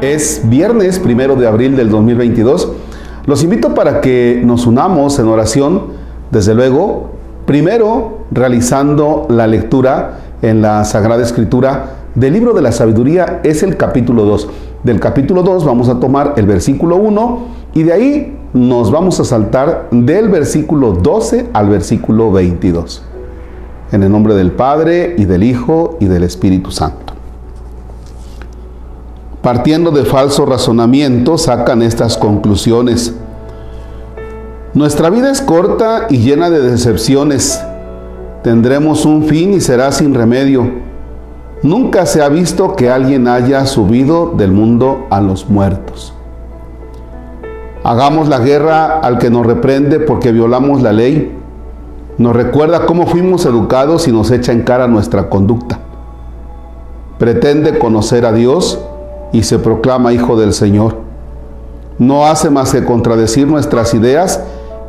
Es viernes primero de abril del 2022. Los invito para que nos unamos en oración, desde luego, primero realizando la lectura en la Sagrada Escritura del libro de la sabiduría, es el capítulo 2. Del capítulo 2 vamos a tomar el versículo 1 y de ahí nos vamos a saltar del versículo 12 al versículo 22. En el nombre del Padre y del Hijo y del Espíritu Santo partiendo de falso razonamiento, sacan estas conclusiones. Nuestra vida es corta y llena de decepciones. Tendremos un fin y será sin remedio. Nunca se ha visto que alguien haya subido del mundo a los muertos. Hagamos la guerra al que nos reprende porque violamos la ley. Nos recuerda cómo fuimos educados y nos echa en cara nuestra conducta. Pretende conocer a Dios y se proclama hijo del Señor. No hace más que contradecir nuestras ideas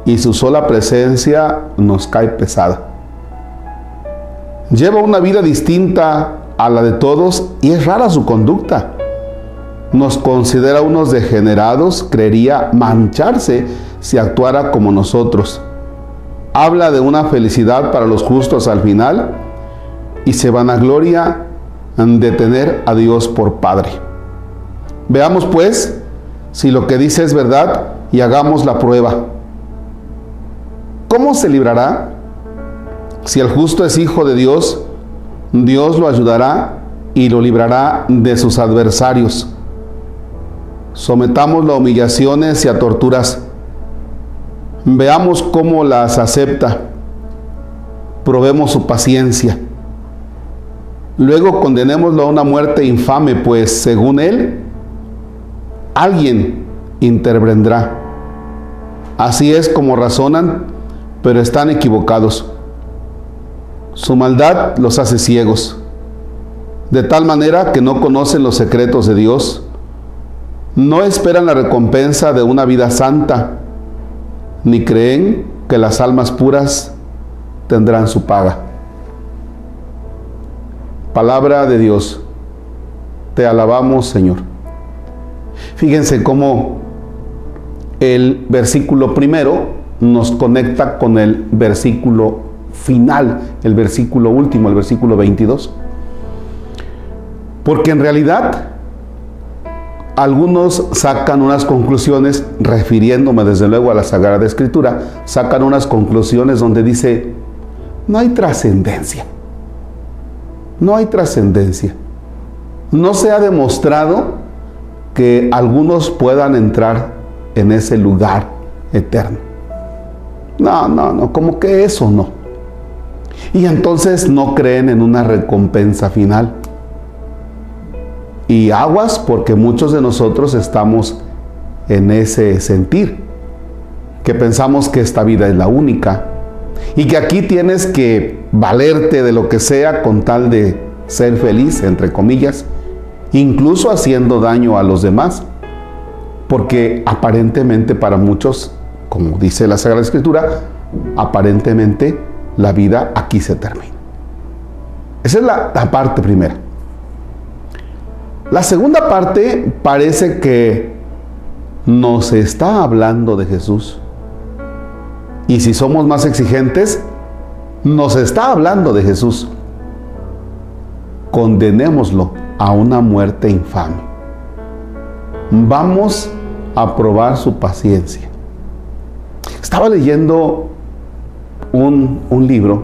y su sola presencia nos cae pesada. Lleva una vida distinta a la de todos y es rara su conducta. Nos considera unos degenerados, creería mancharse si actuara como nosotros. Habla de una felicidad para los justos al final y se vanagloria de tener a Dios por Padre. Veamos pues si lo que dice es verdad y hagamos la prueba. ¿Cómo se librará? Si el justo es hijo de Dios, Dios lo ayudará y lo librará de sus adversarios. Sometámoslo a humillaciones y a torturas. Veamos cómo las acepta. Probemos su paciencia. Luego condenémoslo a una muerte infame, pues según él, alguien intervendrá. Así es como razonan, pero están equivocados. Su maldad los hace ciegos, de tal manera que no conocen los secretos de Dios, no esperan la recompensa de una vida santa, ni creen que las almas puras tendrán su paga. Palabra de Dios, te alabamos Señor. Fíjense cómo el versículo primero nos conecta con el versículo final, el versículo último, el versículo 22. Porque en realidad algunos sacan unas conclusiones, refiriéndome desde luego a la Sagrada Escritura, sacan unas conclusiones donde dice, no hay trascendencia, no hay trascendencia. No se ha demostrado que algunos puedan entrar en ese lugar eterno. No, no, no, como que eso no. Y entonces no creen en una recompensa final. Y aguas porque muchos de nosotros estamos en ese sentir, que pensamos que esta vida es la única y que aquí tienes que valerte de lo que sea con tal de ser feliz, entre comillas, incluso haciendo daño a los demás, porque aparentemente para muchos, como dice la Sagrada Escritura, aparentemente la vida aquí se termina. Esa es la, parte primera. La segunda parte parece que nos está hablando de Jesús. Y si somos más exigentes, nos está hablando de Jesús. Condenémoslo a una muerte infame. Vamos a probar su paciencia. Estaba leyendo un, un libro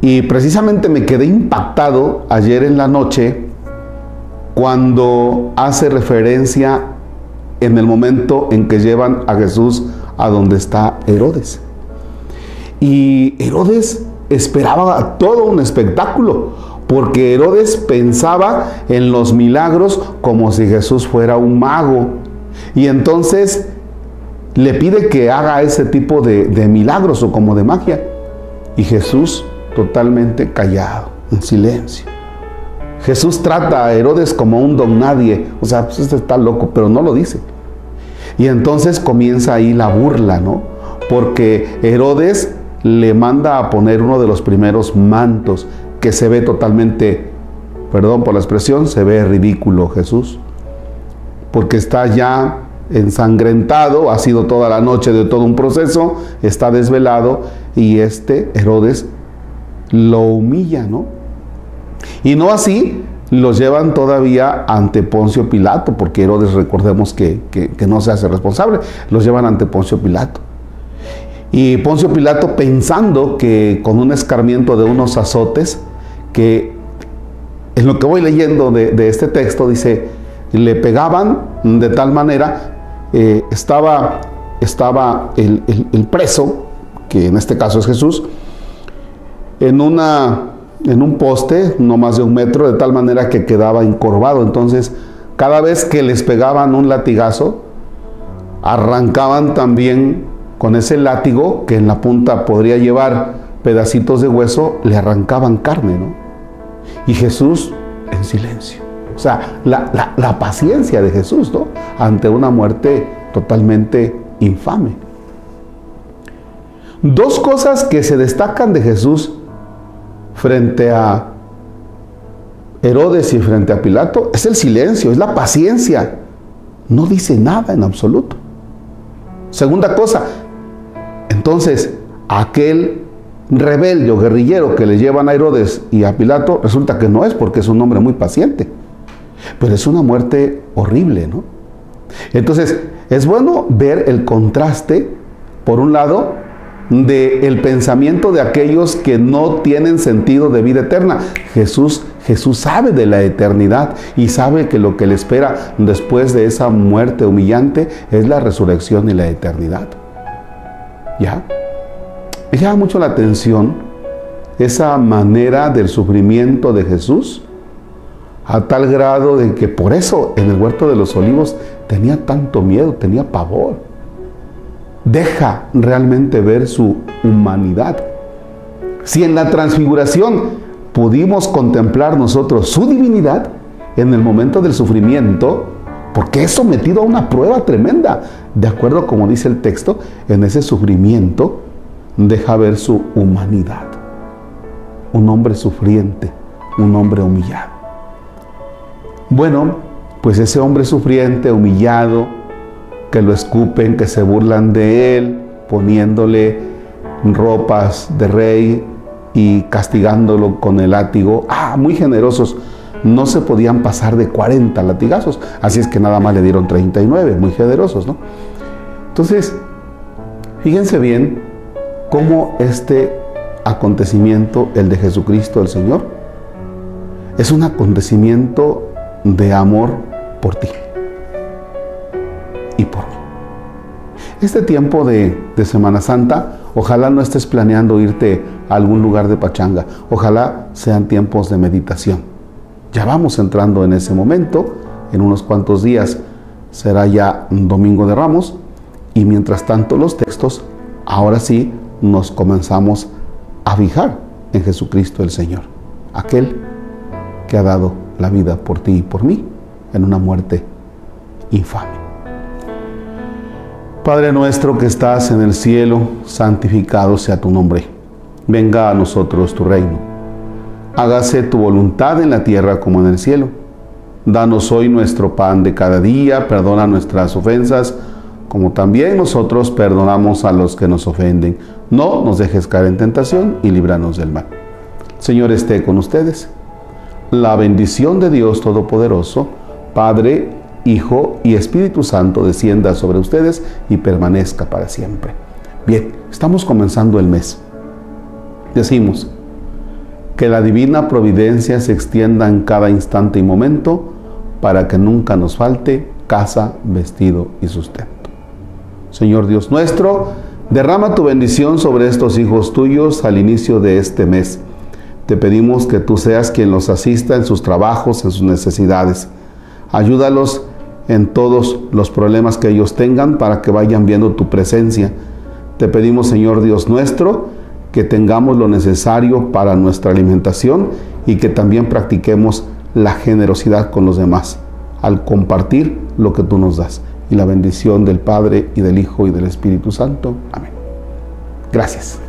y precisamente me quedé impactado ayer en la noche cuando hace referencia en el momento en que llevan a Jesús a donde está Herodes. Y Herodes esperaba todo un espectáculo, porque Herodes pensaba en los milagros como si Jesús fuera un mago. Y entonces le pide que haga ese tipo de, milagros o como de magia. Y Jesús totalmente callado, en silencio. Jesús trata a Herodes como un don nadie. O sea, pues este está loco, pero no lo dice. Y entonces comienza ahí la burla, ¿no? Porque Herodes le manda a poner uno de los primeros mantos que se ve totalmente, perdón por la expresión, se ve ridículo Jesús. porque está ya ensangrentado, ha sido toda la noche de todo un proceso, está desvelado y este Herodes lo humilla, ¿no? Y no así, los llevan todavía ante Poncio Pilato, porque Herodes recordemos que, que, no se hace responsable, los llevan ante Poncio Pilato. Y Poncio Pilato pensando que con un escarmiento de unos azotes, que en lo que voy leyendo de, este texto dice, le pegaban de tal manera, eh, estaba, estaba el, preso, que en este caso es Jesús, en una en un poste, no más de un metro, de tal manera que quedaba encorvado. Entonces, cada vez que les pegaban un latigazo, arrancaban también con ese látigo, que en la punta podría llevar pedacitos de hueso, le arrancaban carne, ¿no? Y Jesús en silencio. O sea, la, la paciencia de Jesús, ¿no? Ante una muerte totalmente infame. Dos cosas que se destacan de Jesús frente a Herodes y frente a Pilato es el silencio, es la paciencia. No dice nada en absoluto. Segunda cosa, entonces aquel rebelde o guerrillero que le llevan a Herodes y a Pilato resulta que no es porque es un hombre muy paciente. Pero es una muerte horrible, ¿no? Entonces, es bueno ver el contraste, por un lado, del el pensamiento de aquellos que no tienen sentido de vida eterna. Jesús, Jesús sabe de la eternidad y sabe que lo que le espera después de esa muerte humillante es la resurrección y la eternidad. ¿Ya? Me llama mucho la atención esa manera del sufrimiento de Jesús a tal grado de que por eso en el huerto de los olivos tenía tanto miedo, tenía pavor deja realmente ver su humanidad. Si en la transfiguración pudimos contemplar nosotros su divinidad, en el momento del sufrimiento, porque es sometido a una prueba tremenda, de acuerdo como dice el texto, en ese sufrimiento deja ver su humanidad. Un hombre sufriente, un hombre humillado. Bueno, pues ese hombre sufriente, humillado, que lo escupen, que se burlan de él, poniéndole ropas de rey y castigándolo con el látigo. Ah, muy generosos. No se podían pasar de 40 latigazos. Así es que nada más le dieron 39, muy generosos, ¿no? Entonces, fíjense bien cómo este acontecimiento, el de Jesucristo el Señor, es un acontecimiento de amor por ti. Este tiempo de, Semana Santa, ojalá no estés planeando irte a algún lugar de pachanga, ojalá sean tiempos de meditación. Ya vamos entrando en ese momento, en unos cuantos días será ya domingo de ramos y mientras tanto los textos, ahora sí nos comenzamos a fijar en Jesucristo el Señor, aquel que ha dado la vida por ti y por mí en una muerte infame. Padre nuestro que estás en el cielo, santificado sea tu nombre. Venga a nosotros tu reino. Hágase tu voluntad en la tierra como en el cielo. Danos hoy nuestro pan de cada día, perdona nuestras ofensas, como también nosotros perdonamos a los que nos ofenden. No nos dejes caer en tentación y líbranos del mal. Señor esté con ustedes. La bendición de Dios Todopoderoso, Padre, Hijo y Espíritu Santo descienda sobre ustedes y permanezca para siempre. Bien, estamos comenzando el mes. Decimos, que la divina providencia se extienda en cada instante y momento para que nunca nos falte casa, vestido y sustento. Señor Dios nuestro, derrama tu bendición sobre estos hijos tuyos al inicio de este mes. Te pedimos que tú seas quien los asista en sus trabajos, en sus necesidades. Ayúdalos en todos los problemas que ellos tengan para que vayan viendo tu presencia. Te pedimos, Señor Dios nuestro, que tengamos lo necesario para nuestra alimentación y que también practiquemos la generosidad con los demás al compartir lo que tú nos das. Y la bendición del Padre y del Hijo y del Espíritu Santo. Amén. Gracias.